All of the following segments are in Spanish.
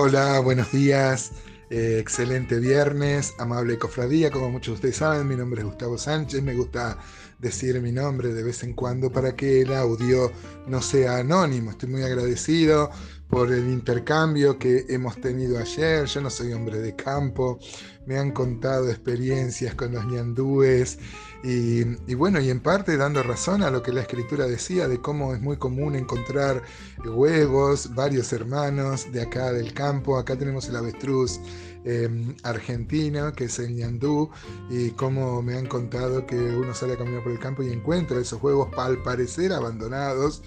Hola, buenos días. Eh, excelente viernes, amable cofradía. Como muchos de ustedes saben, mi nombre es Gustavo Sánchez. Me gusta decir mi nombre de vez en cuando para que el audio no sea anónimo. Estoy muy agradecido por el intercambio que hemos tenido ayer. Yo no soy hombre de campo. Me han contado experiencias con los ñandúes y, bueno, y en parte dando razón a lo que la escritura decía de cómo es muy común encontrar huevos, varios hermanos de acá del campo. Acá tenemos el avestruz eh, argentino, que es el ñandú, y cómo me han contado que uno sale a caminar por el campo y encuentra esos huevos al parecer abandonados,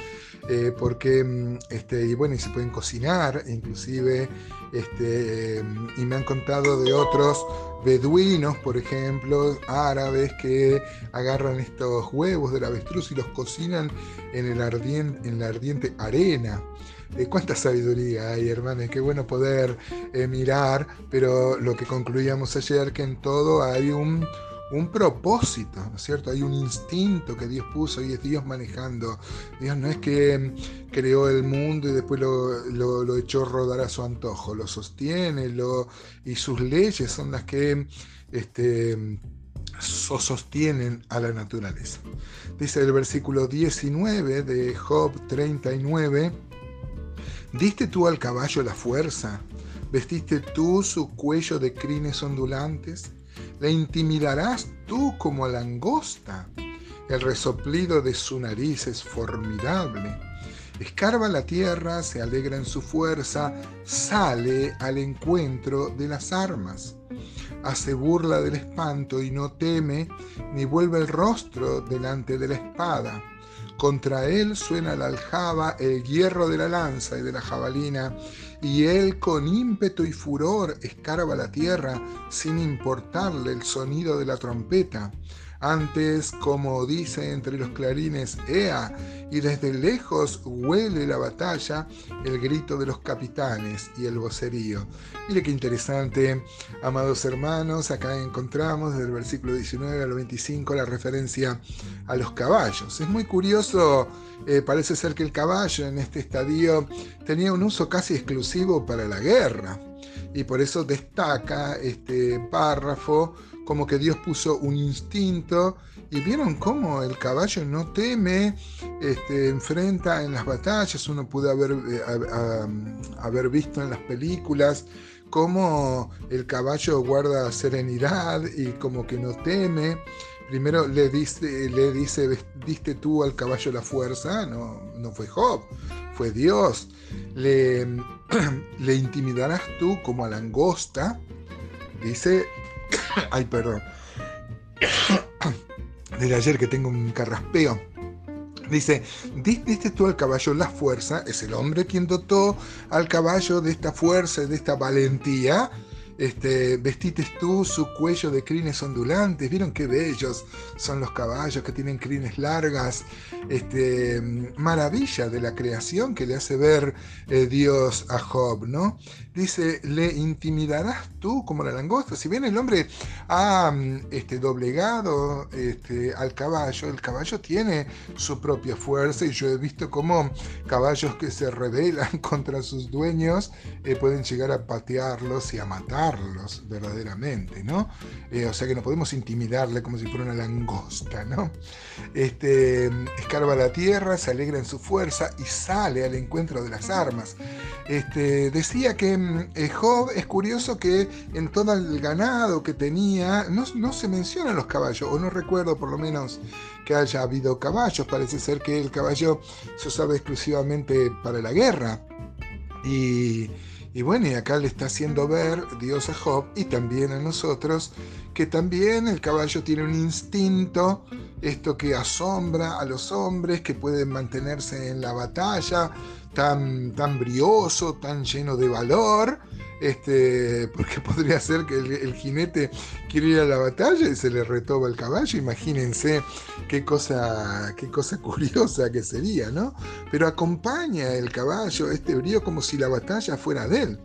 eh, porque, mm, este, y bueno, y se pueden cocinar, inclusive, este, em, y me han contado de otros beduinos, por ejemplo, árabes que agarran estos huevos del avestruz y los cocinan en, el ardiente, en la ardiente arena. Eh, cuánta sabiduría hay, hermanos, qué bueno poder eh, mirar, pero lo que concluíamos ayer, que en todo hay un, propósito, ¿no es cierto? Hay un instinto que Dios puso y es Dios manejando. Dios no es que mm, creó el mundo y después lo, lo, echó rodar a su antojo, lo sostiene y sus leyes son las que este, sostienen a la naturaleza. Dice el versículo 19 de Job 39, ¿Diste tú al caballo la fuerza? ¿Vestiste tú su cuello de crines ondulantes? ¿Le intimidarás tú como langosta? El resoplido de su nariz es formidable. Escarba la tierra, se alegra en su fuerza, sale al encuentro de las armas. Hace burla del espanto y no teme, ni vuelve el rostro delante de la espada contra él suena la aljaba, el hierro de la lanza y de la jabalina, y él con ímpetu y furor escarba la tierra sin importarle el sonido de la trompeta. Antes, como dice entre los clarines, ¡Ea! Y desde lejos huele la batalla, el grito de los capitanes y el vocerío. Mire qué interesante, amados hermanos, acá encontramos desde el versículo 19 al 25 la referencia a los caballos. Es muy curioso, eh, parece ser que el caballo en este estadio tenía un uso casi exclusivo para la guerra y por eso destaca este párrafo como que Dios puso un instinto y vieron cómo el caballo no teme, este, enfrenta en las batallas, uno pudo haber, eh, haber visto en las películas cómo el caballo guarda serenidad y como que no teme. Primero le dice, le dice, diste tú al caballo la fuerza, no, no fue Job, fue Dios. Le, le intimidarás tú como a langosta, dice Ay, perdón. Del ayer que tengo un carraspeo. Dice, diste tú al caballo la fuerza, es el hombre quien dotó al caballo de esta fuerza, de esta valentía, este, tú su cuello de crines ondulantes, vieron qué bellos son los caballos que tienen crines largas, este, maravilla de la creación que le hace ver eh, Dios a Job, ¿no? Dice, le intimidarás tú como la langosta. Si bien el hombre ha este, doblegado este, al caballo, el caballo tiene su propia fuerza y yo he visto cómo caballos que se rebelan contra sus dueños eh, pueden llegar a patearlos y a matar verdaderamente, ¿no? Eh, o sea que no podemos intimidarle como si fuera una langosta, ¿no? Este, escarba la tierra, se alegra en su fuerza y sale al encuentro de las armas. Este, decía que mm, eh, Job es curioso que en todo el ganado que tenía no, no se mencionan los caballos, o no recuerdo por lo menos que haya habido caballos, parece ser que el caballo se usaba exclusivamente para la guerra. Y, y bueno, y acá le está haciendo ver Dios a Job y también a nosotros que también el caballo tiene un instinto, esto que asombra a los hombres, que pueden mantenerse en la batalla, tan, tan brioso, tan lleno de valor, este, porque podría ser que el, jinete quiere ir a la batalla y se le retoba el caballo, imagínense qué cosa, qué cosa curiosa que sería, ¿no? Pero acompaña el caballo este brío como si la batalla fuera de él.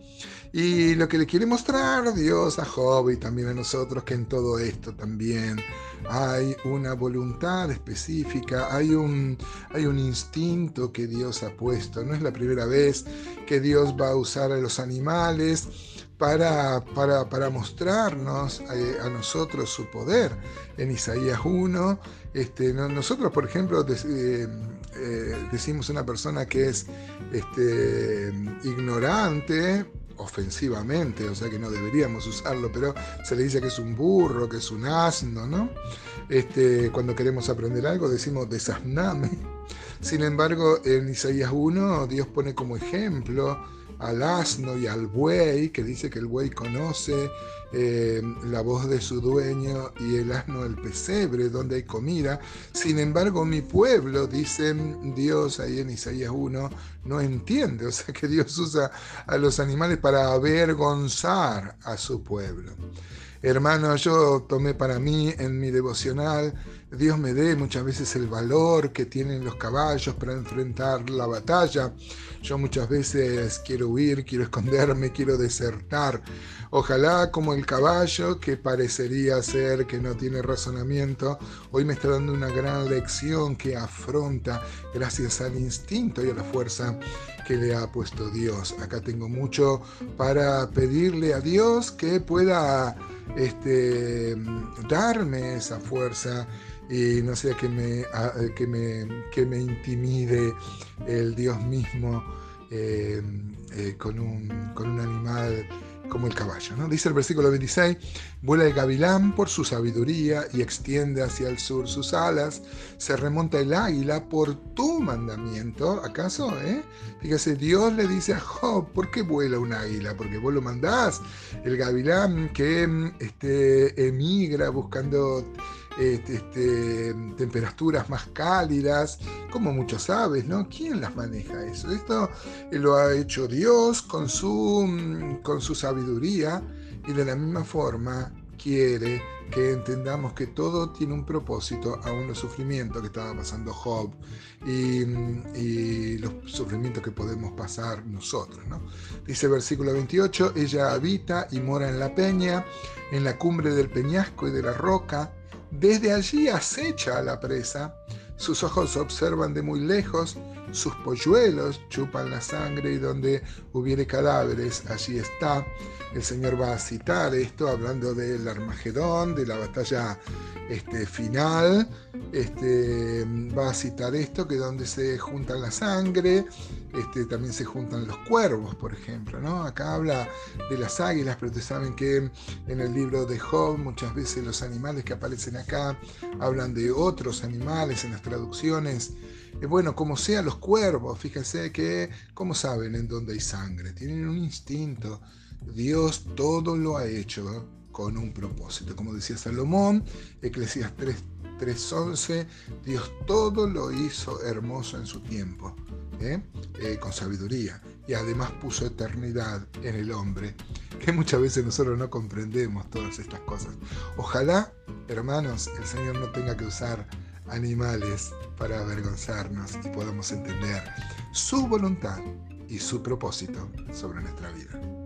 Y lo que le quiere mostrar Dios a Job y también a nosotros, que en todo esto también hay una voluntad específica, hay un, hay un instinto que Dios ha puesto. No es la primera vez que Dios va a usar a los animales para, para, mostrarnos eh, a, nosotros su poder. En Isaías 1, este, nosotros, por ejemplo, eh, eh, decimos una persona que es este, ignorante, ofensivamente, o sea que no deberíamos usarlo, pero se le dice que es un burro, que es un asno, ¿no? Este, cuando queremos aprender algo decimos desasname. Sin embargo, en Isaías 1 Dios pone como ejemplo al asno y al buey, que dice que el buey conoce eh, la voz de su dueño y el asno el pesebre, donde hay comida. Sin embargo, mi pueblo, dice Dios ahí en Isaías 1, no entiende. O sea que Dios usa a los animales para avergonzar a su pueblo. Hermano, yo tomé para mí en mi devocional, Dios me dé muchas veces el valor que tienen los caballos para enfrentar la batalla. Yo muchas veces quiero huir, quiero esconderme, quiero desertar. Ojalá como el caballo, que parecería ser que no tiene razonamiento, hoy me está dando una gran lección que afronta gracias al instinto y a la fuerza que le ha puesto Dios. Acá tengo mucho para pedirle a Dios que pueda este, darme esa fuerza y no sea que me, que me, que me intimide el Dios mismo eh, eh, con, un, con un animal como el caballo. ¿no? Dice el versículo 26, vuela el gavilán por su sabiduría y extiende hacia el sur sus alas, se remonta el águila por tu mandamiento, ¿acaso? Eh? Fíjese, Dios le dice a Job, ¿por qué vuela un águila? Porque vos lo mandás. El gavilán que este, emigra buscando este, este, temperaturas más cálidas, como muchos sabes, ¿no? ¿Quién las maneja eso? Esto lo ha hecho Dios con su, con su sabiduría y de la misma forma quiere que entendamos que todo tiene un propósito, aún los sufrimientos que estaba pasando Job y, y, los sufrimientos que podemos pasar nosotros. ¿no? Dice versículo 28, ella habita y mora en la peña, en la cumbre del peñasco y de la roca, desde allí acecha a la presa, sus ojos observan de muy lejos, sus polluelos chupan la sangre y donde hubiere cadáveres, allí está. El Señor va a citar esto hablando del Armagedón, de la batalla este, final. Este, va a citar esto, que donde se juntan la sangre, este, también se juntan los cuervos, por ejemplo. ¿no? Acá habla de las águilas, pero ustedes saben que en el libro de Job muchas veces los animales que aparecen acá hablan de otros animales en las traducciones. Eh, bueno, como sea los cuervos, fíjense que, ¿cómo saben en dónde hay sangre? Tienen un instinto. Dios todo lo ha hecho con un propósito. Como decía Salomón, Eclesiastes 3, 3.11, Dios todo lo hizo hermoso en su tiempo, ¿eh? Eh, con sabiduría. Y además puso eternidad en el hombre, que muchas veces nosotros no comprendemos todas estas cosas. Ojalá, hermanos, el Señor no tenga que usar animales para avergonzarnos y podamos entender su voluntad y su propósito sobre nuestra vida.